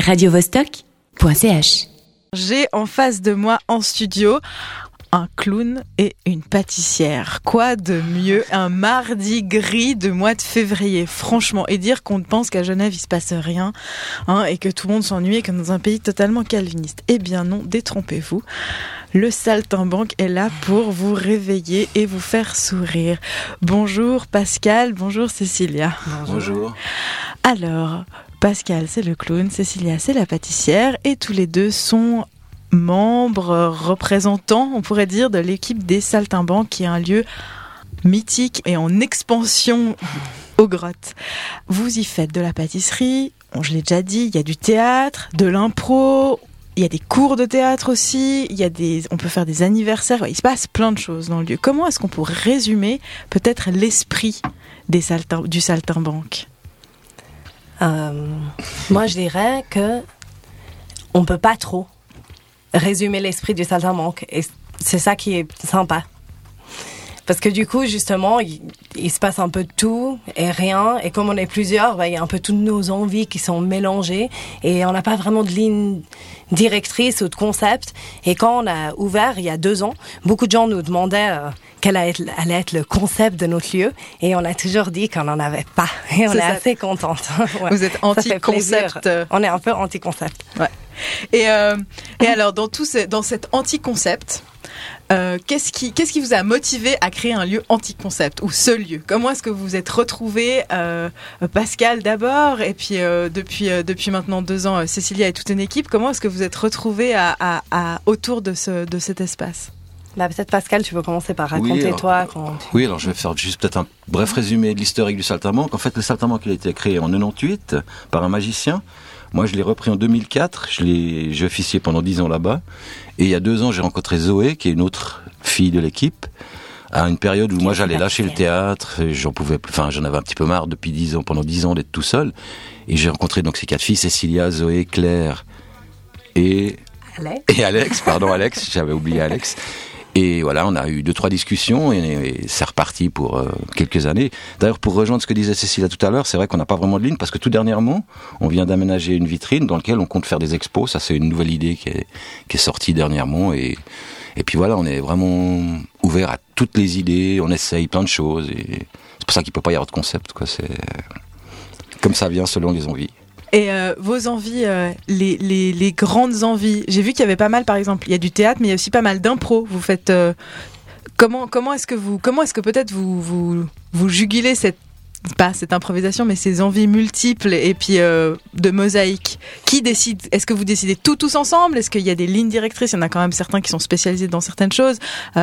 radiovostok.ch. J'ai en face de moi en studio un clown et une pâtissière. Quoi de mieux un mardi gris de mois de février, franchement. Et dire qu'on pense qu'à Genève il se passe rien hein, et que tout le monde s'ennuie comme dans un pays totalement calviniste. Eh bien non, détrompez-vous. Le saltimbanque est là pour vous réveiller et vous faire sourire. Bonjour Pascal, bonjour Cécilia. Bonjour. Alors, Pascal c'est le clown, Cécilia c'est la pâtissière et tous les deux sont membres, représentants, on pourrait dire, de l'équipe des Saltimbanques, qui est un lieu mythique et en expansion aux grottes. Vous y faites de la pâtisserie, je l'ai déjà dit, il y a du théâtre, de l'impro, il y a des cours de théâtre aussi, il y a des, on peut faire des anniversaires, il se passe plein de choses dans le lieu. Comment est-ce qu'on pourrait résumer peut-être l'esprit des saltin, du saltimbanque? Moi, je dirais que on peut pas trop résumer l'esprit du saltimbanque. Et c'est ça qui est sympa. Parce que du coup, justement, il, il, se passe un peu de tout et rien. Et comme on est plusieurs, bah, il y a un peu toutes nos envies qui sont mélangées. Et on n'a pas vraiment de ligne directrice ou de concept. Et quand on a ouvert il y a deux ans, beaucoup de gens nous demandaient euh, quel allait être, le concept de notre lieu. Et on a toujours dit qu'on n'en avait pas. Et on est, est assez contente. ouais. Vous êtes anti-concept. On est un peu anti-concept. Ouais. Et, euh, et alors, dans, tout ce, dans cet anti-concept, euh, qu'est-ce qui, qu'est-ce qui vous a motivé à créer un lieu anti-concept ou ce lieu? Comment est-ce que vous vous êtes retrouvé, euh, Pascal d'abord, et puis euh, depuis depuis maintenant deux ans, Cécilia et toute une équipe? Comment est-ce que vous êtes retrouvé à, à, à, autour de ce de cet espace? Bah, peut-être Pascal, tu veux commencer par raconter oui, alors, toi. Quand tu... Oui, alors je vais faire juste peut-être un bref résumé de l'historique du saltimbanque. En fait, le saltimbanque il a été créé en 98 par un magicien. Moi, je l'ai repris en 2004. Je l'ai, j'ai officié pendant dix ans là-bas. Et il y a deux ans, j'ai rencontré Zoé, qui est une autre fille de l'équipe, à une période où moi j'allais lâcher le théâtre. J'en pouvais, enfin, j'en avais un petit peu marre depuis dix ans, pendant dix ans d'être tout seul. Et j'ai rencontré donc ces quatre filles, Cécilia, Zoé, Claire et Alex. et Alex. Pardon, Alex. J'avais oublié Alex. Et voilà, on a eu deux trois discussions et, et c'est reparti pour euh, quelques années. D'ailleurs, pour rejoindre ce que disait Cécilia tout à l'heure, c'est vrai qu'on n'a pas vraiment de ligne parce que tout dernièrement, on vient d'aménager une vitrine dans laquelle on compte faire des expos. Ça, c'est une nouvelle idée qui est, sortie dernièrement et et puis voilà, on est vraiment ouvert à toutes les idées. On essaye plein de choses et c'est pour ça qu'il peut pas y avoir de concept. C'est comme ça vient selon les envies. Et euh, vos envies, euh, les, grandes envies. J'ai vu qu'il y avait pas mal, par exemple, il y a du théâtre, mais il y a aussi pas mal d'impro. Vous faites euh, comment comment est-ce que est-ce que peut-être vous vous vous jugulez cette pas cette improvisation, mais ces envies multiples et puis de mosaïque? Qui décide? Est-ce que vous décidez tout tous ensemble? Est-ce qu'il y a des lignes directrices? Il y en a quand même certains qui sont spécialisés dans certaines choses.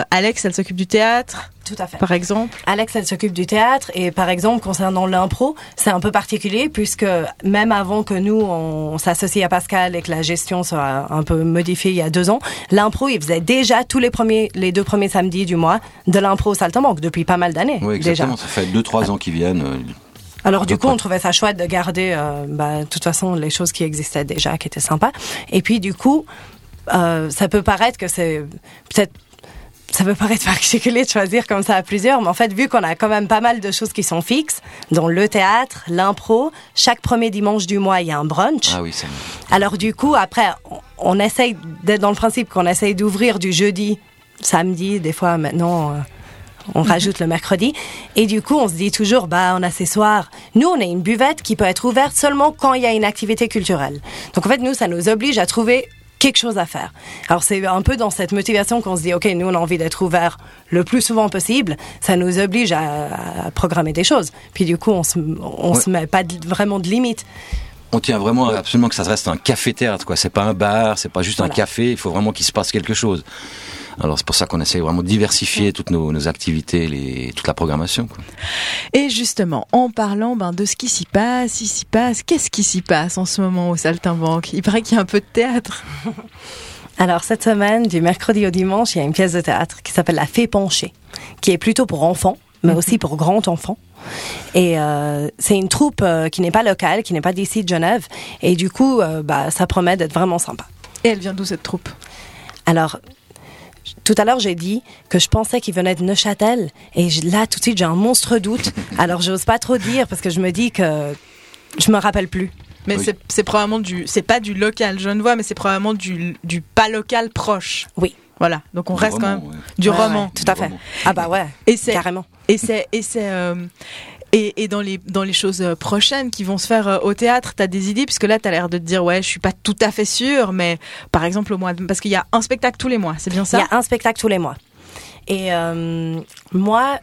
Alex, elle s'occupe du théâtre. Tout à fait. Par exemple. Alex, elle s'occupe du théâtre et par exemple concernant l'impro, c'est un peu particulier puisque même avant que nous on, on s'associe à Pascal et que la gestion soit un peu modifiée il y a deux ans, l'impro il faisait déjà tous les premiers, les deux premiers samedis du mois de l'impro au Saltimbanque depuis pas mal d'années. Oui, exactement. Déjà. Ça fait deux trois ans qu'ils viennent. euh, Alors du coup, on trouvait ça chouette de garder, euh, bah, de toute façon, les choses qui existaient déjà, qui étaient sympas. Et puis du coup, euh, ça peut paraître que c'est peut-être ça peut paraître particulier de choisir comme ça à plusieurs, mais en fait, vu qu'on a quand même pas mal de choses qui sont fixes, dont le théâtre, l'impro, chaque premier dimanche du mois, il y a un brunch. Ah oui, c'est. Alors du coup, après, on, on essaye d'être dans le principe qu'on essaye d'ouvrir du jeudi, samedi, des fois maintenant. Euh, on rajoute le mercredi. Et du coup, on se dit toujours, bah, on a ces soirs. Nous, on a une buvette qui peut être ouverte seulement quand il y a une activité culturelle. Donc, en fait, nous, ça nous oblige à trouver quelque chose à faire. Alors, c'est un peu dans cette motivation qu'on se dit, OK, nous, on a envie d'être ouvert le plus souvent possible. Ça nous oblige à, à programmer des choses. Puis, du coup, on se, on Ouais. se met pas de- vraiment de limites. On tient vraiment absolument que ça reste un café-théâtre, quoi. C'est pas un bar, c'est pas juste Voilà. un café. Il faut vraiment qu'il se passe quelque chose. Alors c'est pour ça qu'on essaie vraiment de diversifier toutes nos, nos activités, les, toute la programmation. Quoi. Et justement, en parlant ben, de ce qui s'y passe, il s'y passe, qu'est-ce qui s'y passe en ce moment au Saltimbanque? Il paraît qu'il y a un peu de théâtre. Alors, cette semaine, du mercredi au dimanche, il y a une pièce de théâtre qui s'appelle La Fée penchée, qui est plutôt pour enfants, mais aussi pour grands enfants. Et euh, c'est une troupe euh, qui n'est pas locale, qui n'est pas d'ici de Genève. Et du coup, euh, bah, ça promet d'être vraiment sympa. Et elle vient d'où cette troupe? Alors, tout à l'heure, j'ai dit que je pensais qu'il venait de Neuchâtel. Et là, tout de suite, j'ai un monstre doute. Alors, j'ose pas trop dire parce que je me dis que je me rappelle plus. Mais Oui. c'est- probablement du, c'est pas du local genevois, mais c'est probablement du, du pas local proche. Oui. Voilà. Donc on Du reste roman, quand même ouais. du Ouais, roman. ouais, tout à fait. roman. Ah bah ouais, Et c'est carrément. et c'est et c'est euh, et, et dans les dans les choses euh, prochaines qui vont se faire euh, au théâtre, t'as des idées? Puisque là t'as l'air de te dire ouais, je suis pas tout à fait sûre, mais par exemple au mois de, parce qu'il y a un spectacle tous les mois, c'est bien Il ça y a un spectacle tous les mois. Et euh, moi,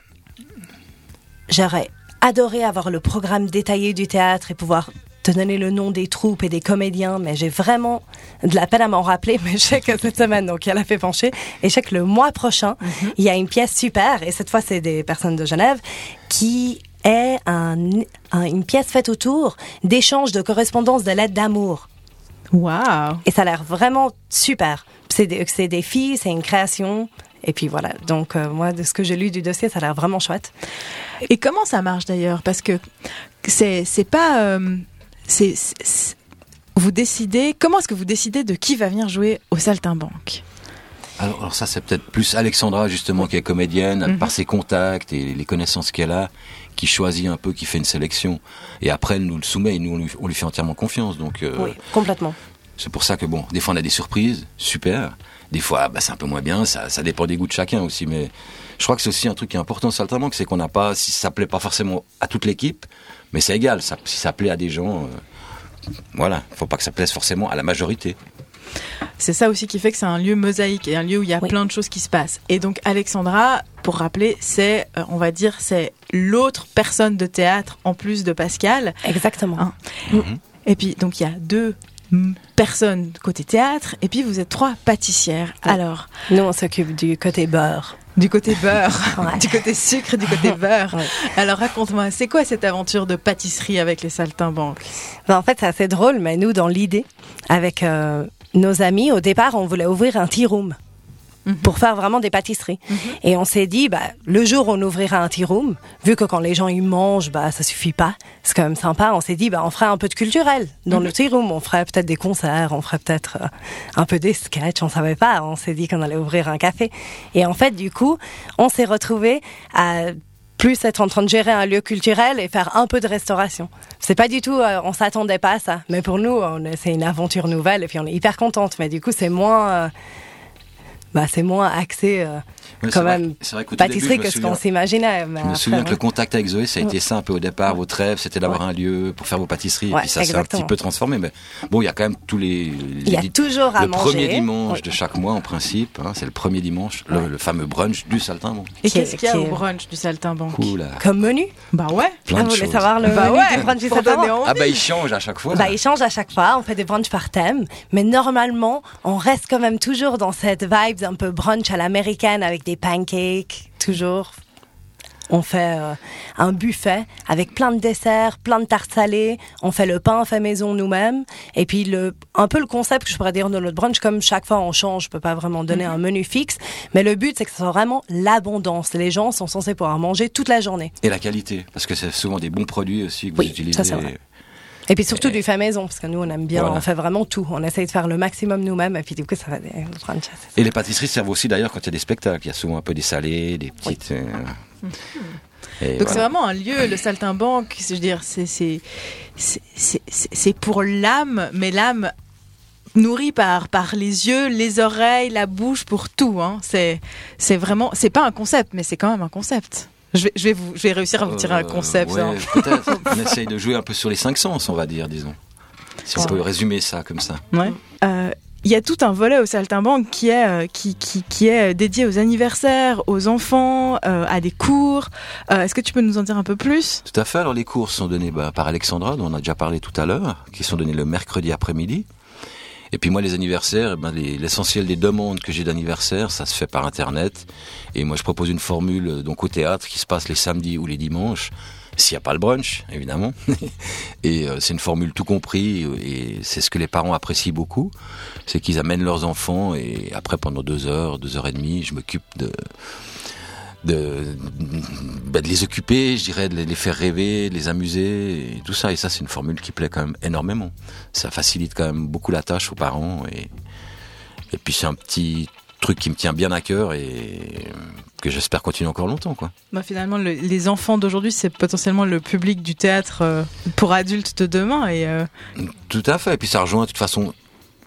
j'aurais adoré avoir le programme détaillé du théâtre et pouvoir te donner le nom des troupes et des comédiens, mais j'ai vraiment de la peine à m'en rappeler, mais je sais que cette semaine, donc elle a fait pencher, et je sais que le mois prochain, il y a une pièce super, et cette fois c'est des personnes de Genève, qui est un, un- une pièce faite autour d'échanges de correspondances de lettres d'amour. Waouh. Et ça a l'air vraiment super. C'est des, filles, c'est une création. Et puis voilà. Donc, euh, moi, de ce que j'ai lu du dossier, ça a l'air vraiment chouette. Et comment ça marche d'ailleurs? Parce que c'est pas euh, c'est vous décidez comment est-ce que vous décidez de qui va venir jouer au Saltimbanque? Alors, alors ça, c'est peut-être plus Alexandra, justement, qui est comédienne, Mhm. par ses contacts et les connaissances qu'elle a, qui choisit un peu, qui fait une sélection. Et après, elle nous le soumet et nous, on lui, on lui fait entièrement confiance. Donc, euh, Oui, complètement. c'est pour ça que, bon, des fois, on a des surprises, super. Des fois, bah, c'est un peu moins bien, ça, ça dépend des goûts de chacun aussi. Mais je crois que c'est aussi un truc qui est important au Saltimbanque, c'est qu'on n'a pas, si ça plaît pas forcément à toute l'équipe, mais c'est égal. Ça, si ça plaît à des gens, euh, voilà, faut pas que ça plaise forcément à la majorité. C'est ça aussi qui fait que c'est un lieu mosaïque et un lieu où il y a Oui. plein de choses qui se passent. Et donc Alexandra, pour rappeler, c'est euh, on va dire c'est l'autre personne de théâtre en plus de Pascal. Exactement. Ah. Et puis donc il y a deux personnes côté théâtre et puis vous êtes trois pâtissières. Ouais. Alors Nous, on s'occupe du côté beurre. du côté beurre, Ouais. du côté sucre, du côté beurre. Ouais. Alors raconte-moi, c'est quoi cette aventure de pâtisserie avec les saltimbanques? Ben, en fait, c'est assez drôle, mais nous, dans l'idée, avec euh, nos amis, au départ, on voulait ouvrir un tea room. Mhm. Pour faire vraiment des pâtisseries. Et on s'est dit, bah, le jour où on ouvrira un tea room, vu que quand les gens y mangent, bah, ça suffit pas. C'est quand même sympa. On s'est dit, bah, on ferait un peu de culturel dans le tea room. On ferait peut-être des concerts, on ferait peut-être euh, un peu des sketchs. On savait pas. On s'est dit qu'on allait ouvrir un café. Et en fait, du coup, on s'est retrouvé à plus être en train de gérer un lieu culturel et faire un peu de restauration. C'est pas du tout, euh, on s'attendait pas à ça. Mais pour nous, c'est une aventure nouvelle et puis on est hyper contente. Mais du coup, c'est moins, euh, bah, c'est moins axé euh, Ouais, quand c'est vrai- même c'est vrai début, pâtisserie que ce qu'on s'imaginait. Je me après, souviens que ouais. le contact avec Zoé, ça a été ça un peu au départ. Votre rêve, c'était d'avoir un lieu pour faire vos pâtisseries. et puis ça s'est un petit peu transformé. Mais bon, il y a quand même tous les. Il y a toujours à le manger. premier dimanche Oui. de chaque mois, en principe. hein, c'est le premier dimanche, le, le fameux brunch du Saltimbanque. Et qu'est-ce qu'il y a au brunch du saltimbanque Cool. Comme menu. Bah ouais. Plein Ah, de vous voulez choses. savoir le Bah menu ouais, du brunch du Saltimbanque. Ah bah, il change à chaque fois. Bah, il change à chaque fois. On fait des brunchs par thème, mais normalement, on reste quand même toujours dans cette vibe un peu brunch à l'américaine avec des pancakes, toujours. On fait euh, un buffet avec plein de desserts, plein de tartes salées. On fait le pain fait maison nous-mêmes. Et puis le, un peu le concept que je pourrais dire de notre brunch, comme chaque fois on change, je peux pas vraiment donner un menu fixe. Mais le but, c'est que ce soit vraiment l'abondance. Les gens sont censés pouvoir manger toute la journée. Et la qualité, parce que c'est souvent des bons produits aussi que Oui, vous utilisez. ça. Et puis surtout Et- du fait maison, parce que nous on aime bien, Voilà. on fait vraiment tout. On essaye de faire le maximum nous-mêmes, et puis du coup ça va des brunchs. Et les pâtisseries servent aussi d'ailleurs quand il y a des spectacles. Il y a souvent un peu des salés, des petites. euh, et Donc c'est vraiment un lieu, le saltimbanque. Je veux dire, c'est c'est c'est c'est- c'est- c'est pour l'âme, mais l'âme nourrie par par les yeux, les oreilles, la bouche, pour tout. Hein. C'est c'est vraiment, c'est pas un concept, mais c'est quand même un concept. Je vais je vais vous, je vais réussir à vous tirer un Euh, concept. ouais, hein. peut-être. on essaye de jouer un peu sur les cinq sens, on va dire, disons. Si on Ouais. peut résumer ça comme ça. Ouais. Euh, Il y a tout un volet au Saltimbanque qui est, euh, qui, qui, qui est dédié aux anniversaires, aux enfants, euh, à des cours. Euh, Est-ce que tu peux nous en dire un peu plus? Tout à fait. Alors les cours sont donnés bah, par Alexandra, dont on a déjà parlé tout à l'heure, qui sont donnés le mercredi après-midi. Et puis moi, les anniversaires, eh ben, les- l'essentiel des demandes que j'ai d'anniversaire, ça se fait par Internet. Et moi, je propose une formule euh, donc au théâtre qui se passe les samedis ou les dimanches, s'il n'y a pas le brunch, évidemment. et euh, c'est une formule tout compris, euh, et c'est ce que les parents apprécient beaucoup, c'est qu'ils amènent leurs enfants, et après, pendant deux heures, deux heures et demie, je m'occupe de de, bah, de les occuper, je dirais, de les- faire rêver, de les amuser, et tout ça. Et ça, c'est une formule qui plaît quand même énormément. Ça facilite quand même beaucoup la tâche aux parents. Et, et puis, c'est un petit truc qui me tient bien à cœur et que j'espère continuer encore longtemps. Quoi. Bah, finalement, le, les enfants d'aujourd'hui, c'est potentiellement le public du théâtre euh, pour adultes de demain. Et, euh, Tout à fait. Et puis ça rejoint de toute façon,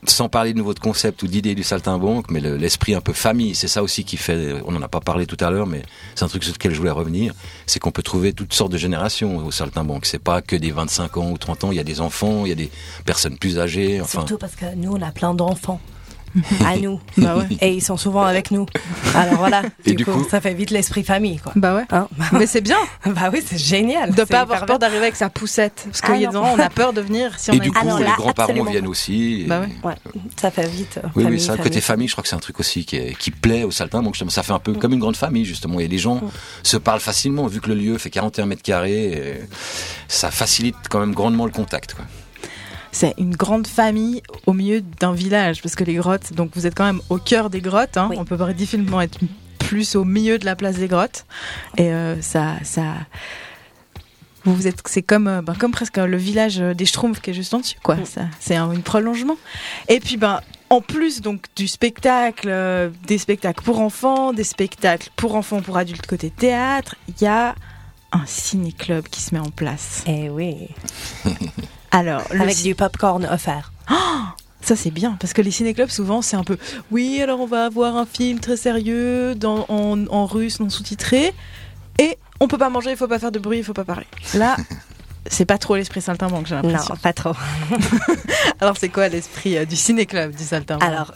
sans parler de nouveau de concept ou d'idée du saltimbanque, mais le- l'esprit un peu famille. C'est ça aussi qui fait, on n'en a pas parlé tout à l'heure, mais c'est un truc sur lequel je voulais revenir. C'est qu'on peut trouver toutes sortes de générations au saltimbanque. C'est pas que des 25 ans ou 30 ans. Il y a des enfants, il y a des personnes plus âgées. Enfin, Surtout parce que nous, on a plein d'enfants. À nous. Bah ouais. Et ils sont souvent avec nous. Alors voilà. Et du, du coup, coup- ça fait vite l'esprit famille, quoi. bah ouais. Hein Mais c'est bien bah oui, c'est génial. de pas avoir peur d'arriver avec sa poussette. Parce Ah y a des non. gens, on a peur de venir si on et a du coup, Ah les grands-parents viennent aussi. Bah ouais. Ouais, ça fait vite. euh, Oui, famille, oui, ça, le côté famille. je crois que c'est un truc aussi qui, est- qui plaît au saltimbanque. justement. Ça fait un peu comme une grande famille, justement. Et les gens se parlent facilement, vu que le lieu fait 41 mètres carrés. et ça facilite quand même grandement le contact. Quoi. C'est une grande famille au milieu d'un village, parce que les grottes, donc vous êtes quand même au cœur des grottes, hein, Oui. on peut pas difficilement être plus au milieu de la place des grottes, et euh, ça, ça, vous êtes, c'est comme, euh, ben, comme presque le village des Schtroumpfs qui est juste en dessus, quoi. Ça, c'est un une prolongement. Et puis ben. En plus donc du spectacle, euh, des spectacles pour enfants, des spectacles pour enfants, pour adultes côté théâtre, il y a un ciné-club qui se met en place. Eh oui. Alors, le Avec du popcorn offert. Ça c'est bien parce que les ciné-clubs souvent c'est un peu oui alors on va avoir un film très sérieux dans, en, en russe non sous-titré et on peut pas manger, il faut pas faire de bruit, il faut pas parler. Là c'est pas trop l'esprit saltimbanque j'ai Non, l'impression. pas trop. Alors c'est quoi l'esprit euh, du ciné-club du saltimbanque? Alors,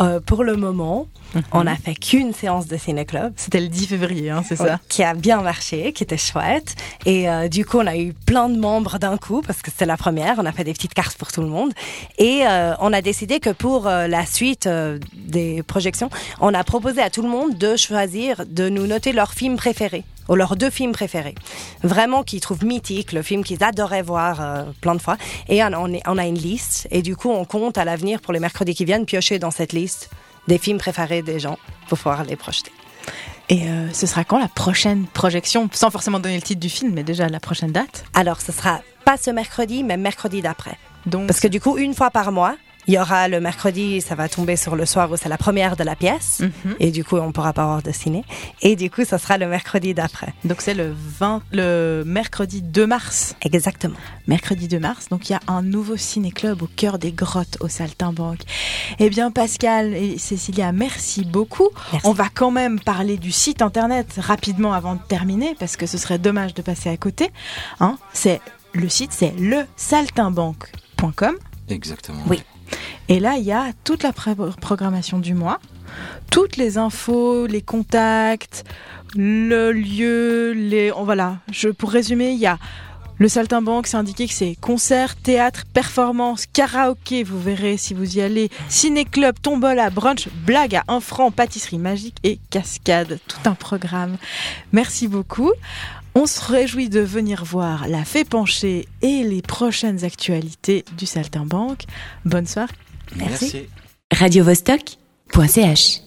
euh, pour le moment, Mhm. on n'a fait qu'une séance de ciné-club. c'était le 10 février hein, c'est ça. qui a bien marché, qui était chouette. Et euh, du coup, on a eu plein de membres d'un coup parce que c'était la première. On a fait des petites cartes pour tout le monde. Et euh, on a décidé que pour euh, la suite euh, des projections, on a proposé à tout le monde de choisir, de nous noter leur film préféré ou leurs deux films préférés. Vraiment qu'ils trouvent mythique, le film qu'ils adoraient voir euh, plein de fois. Et on, on est- on a une liste. Et du coup, on compte à l'avenir pour les mercredis qui viennent piocher dans cette liste des films préférés des gens pour pouvoir les projeter. Et euh, ce sera quand la prochaine projection? Sans forcément donner le titre du film mais déjà la prochaine date? Alors, ce sera pas ce mercredi, mais mercredi d'après. Donc Parce que du coup, une fois par mois, il y aura le mercredi, ça va tomber sur le soir où c'est la première de la pièce. Mhm. Et du coup, on pourra pas avoir de ciné. Et du coup, ça sera le mercredi d'après. donc c'est le 20 le mercredi 2 mars. Exactement. mercredi 2 mars. Donc il y a un nouveau ciné-club au cœur des grottes au Saltimbanque. Eh bien Pascal et Cécilia, merci beaucoup. Merci. On va quand même parler du site internet rapidement avant de terminer parce que ce serait dommage de passer à côté. Hein c'est le site, c'est le saltimbanque.com Exactement. Oui. Et là il y a toute la programmation du mois, toutes les infos, les contacts, le lieu, les oh, voilà. Je pour résumer, il y a le Saltimbanque, c'est indiqué que c'est concert, théâtre, performance, karaoké, vous verrez si vous y allez, ciné-club, tombola, brunch, blague à 1 franc, pâtisserie magique et cascade, tout un programme. Merci beaucoup. On se réjouit de venir voir la fée penchée et les prochaines actualités du Saltimbanque. Bonne soirée. Merci. Merci. radiovostok.ch